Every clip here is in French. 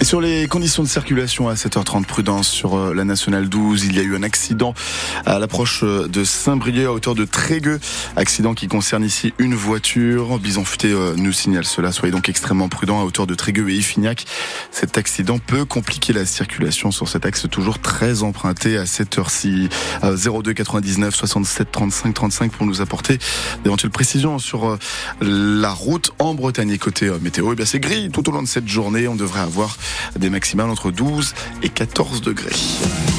Et sur les conditions de circulation à 7h30, prudence sur euh, la nationale 12. Il y a eu un accident à l'approche euh, de Saint-Brieuc à hauteur de Trégueux. Accident qui concerne ici une voiture. Bison Futé euh, nous signale cela. Soyez donc extrêmement prudent à hauteur de Trégueux et Ifignac. Cet accident peut compliquer la circulation sur cet axe toujours très emprunté à cette heure-ci. 02 99 67 35 35 pour nous apporter d'éventuelles précisions sur la route en Bretagne. Et côté météo, eh bien c'est gris tout au long de cette journée. On devrait avoir des maximales entre 12 et 14 degrés.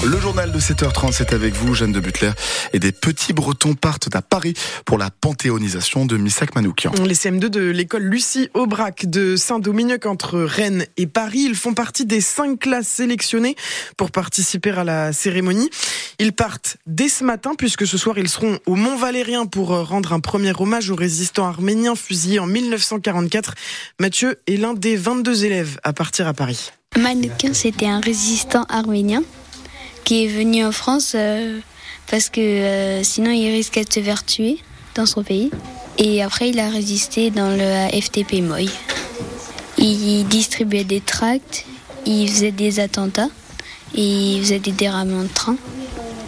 Le journal de 7h30, c'est avec vous, Jeanne de Butler. Et des petits Bretons partent à Paris pour la panthéonisation de Missak Manoukian. Les CM2 de l'école Lucie Aubrac de Saint-Dominique entre Rennes et Paris, ils font partie des cinq classes sélectionnées pour participer à la cérémonie. Ils partent dès ce matin puisque ce soir ils seront au Mont Valérien pour rendre un premier hommage aux résistants arméniens fusillés en 1944. Mathieu est l'un des 22 élèves à partir à Paris. Manoukian, c'était un résistant arménien qui est venu en France euh, parce que euh, sinon il risquait de se faire tuer dans son pays. Et après, il a résisté dans le FTP Moy. Il distribuait des tracts, il faisait des attentats, il faisait des déraillements de train.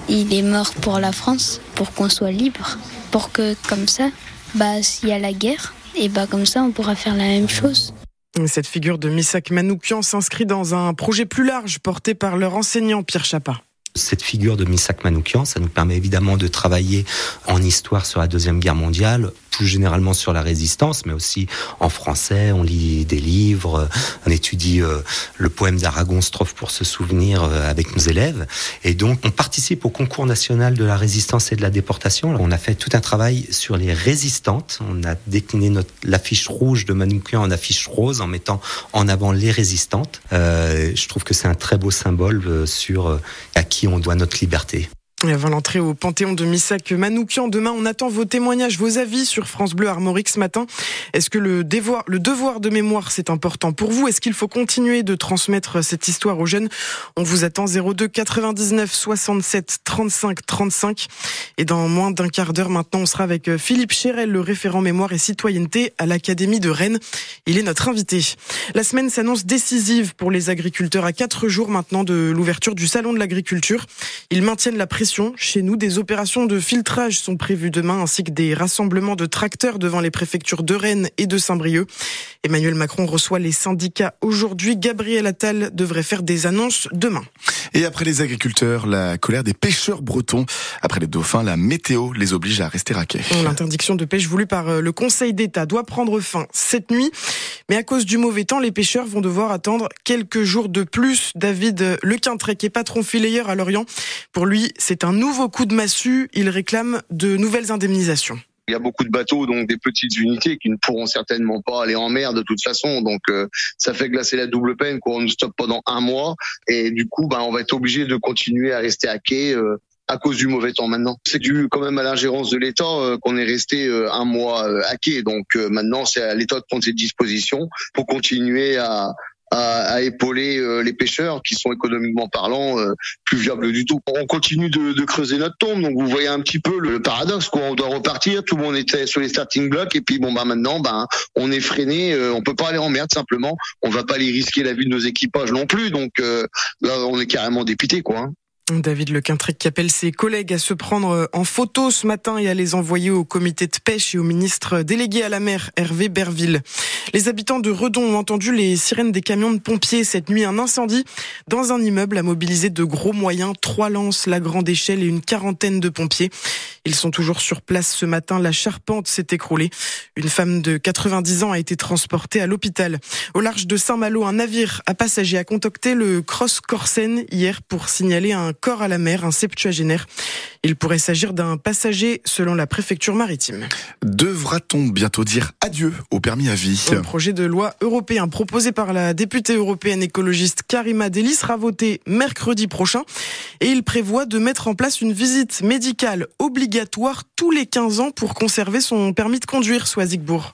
Il est mort pour la France, pour qu'on soit libre, pour que comme ça, bah s'il y a la guerre, et bah comme ça on pourra faire la même chose. Cette figure de Misak Manoukian s'inscrit dans un projet plus large porté par leur enseignant Pierre Chapa cette figure de Misak Manoukian, ça nous permet évidemment de travailler en histoire sur la Deuxième Guerre mondiale, plus généralement sur la résistance, mais aussi en français. On lit des livres, on étudie euh, le poème d'Aragon, Strophe pour se souvenir euh, avec nos élèves. Et donc, on participe au concours national de la résistance et de la déportation. On a fait tout un travail sur les résistantes. On a décliné l'affiche rouge de Manoukian en affiche rose en mettant en avant les résistantes. Euh, je trouve que c'est un très beau symbole sur à qui on doit notre liberté. Avant l'entrée au Panthéon de Missak Manoukian, demain, on attend vos témoignages, vos avis sur France Bleu Armorique ce matin. Est-ce que le devoir, le devoir de mémoire, c'est important pour vous? Est-ce qu'il faut continuer de transmettre cette histoire aux jeunes? On vous attend 02 99 67 35 35. Et dans moins d'un quart d'heure maintenant, on sera avec Philippe Chérel, le référent mémoire et citoyenneté à l'Académie de Rennes. Il est notre invité. La semaine s'annonce décisive pour les agriculteurs à quatre jours maintenant de l'ouverture du Salon de l'agriculture. Ils maintiennent la pression chez nous, des opérations de filtrage sont prévues demain, ainsi que des rassemblements de tracteurs devant les préfectures de Rennes et de Saint-Brieuc. Emmanuel Macron reçoit les syndicats aujourd'hui. Gabriel Attal devrait faire des annonces demain. Et après les agriculteurs, la colère des pêcheurs bretons. Après les dauphins, la météo les oblige à rester raqués. L'interdiction de pêche voulue par euh, le Conseil d'État doit prendre fin cette nuit. Mais à cause du mauvais temps, les pêcheurs vont devoir attendre quelques jours de plus. David Lequintrec qui est patron filayeur à Lorient. Pour lui, c'est un nouveau coup de massue. Il réclame de nouvelles indemnisations. Il y a beaucoup de bateaux, donc des petites unités qui ne pourront certainement pas aller en mer de toute façon. Donc euh, ça fait glacer la double peine qu'on nous stoppe pendant un mois. Et du coup, ben, on va être obligé de continuer à rester à quai. Euh, à cause du mauvais temps maintenant. C'est dû quand même à l'ingérence de l'État euh, qu'on est resté un mois à quai. Donc maintenant, c'est à l'État de prendre ses dispositions pour continuer à, à, épauler euh, les pêcheurs qui sont économiquement parlant euh, plus viables du tout. On continue de, creuser notre tombe, donc vous voyez un petit peu le paradoxe. Quoi. On doit repartir, tout le monde était sur les starting blocks, et puis bon bah maintenant, ben on est freiné, euh, on peut pas aller en merde simplement. On va pas aller risquer la vie de nos équipages non plus, donc là on est carrément dépité quoi. David Lequintric qui appelle ses collègues à se prendre en photo ce matin et à les envoyer au comité de pêche et au ministre délégué à la mer, Hervé Berville. Les habitants de Redon ont entendu les sirènes des camions de pompiers cette nuit. Un incendie dans un immeuble a mobilisé de gros moyens, trois lances, la grande échelle et une quarantaine de pompiers. Ils sont toujours sur place ce matin. La charpente s'est écroulée. Une femme de 90 ans a été transportée à l'hôpital. Au large de Saint-Malo, un navire à passagers a contacté le Cross Corsen hier pour signaler un corps à la mer, un septuagénaire. Il pourrait s'agir d'un passager selon la préfecture maritime. Devra-t-on bientôt dire adieu au permis à vie Un projet de loi européen proposé par la députée européenne écologiste Karima Deli sera voté mercredi prochain et il prévoit de mettre en place une visite médicale obligatoire tous les 15 ans pour conserver son permis de conduire, soit Zigbourg.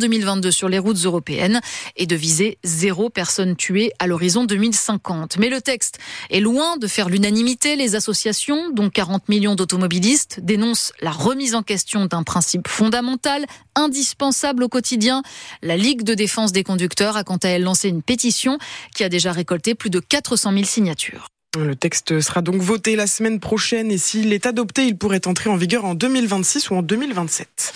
2022 sur les routes européennes et de viser zéro personne tuée à l'horizon 2050. Mais le texte est loin de faire l'unanimité. Les associations, dont 40 millions d'automobilistes, dénoncent la remise en question d'un principe fondamental, indispensable au quotidien. La Ligue de défense des conducteurs a quant à elle lancé une pétition qui a déjà récolté plus de 400 000 signatures. Le texte sera donc voté la semaine prochaine et s'il est adopté, il pourrait entrer en vigueur en 2026 ou en 2027.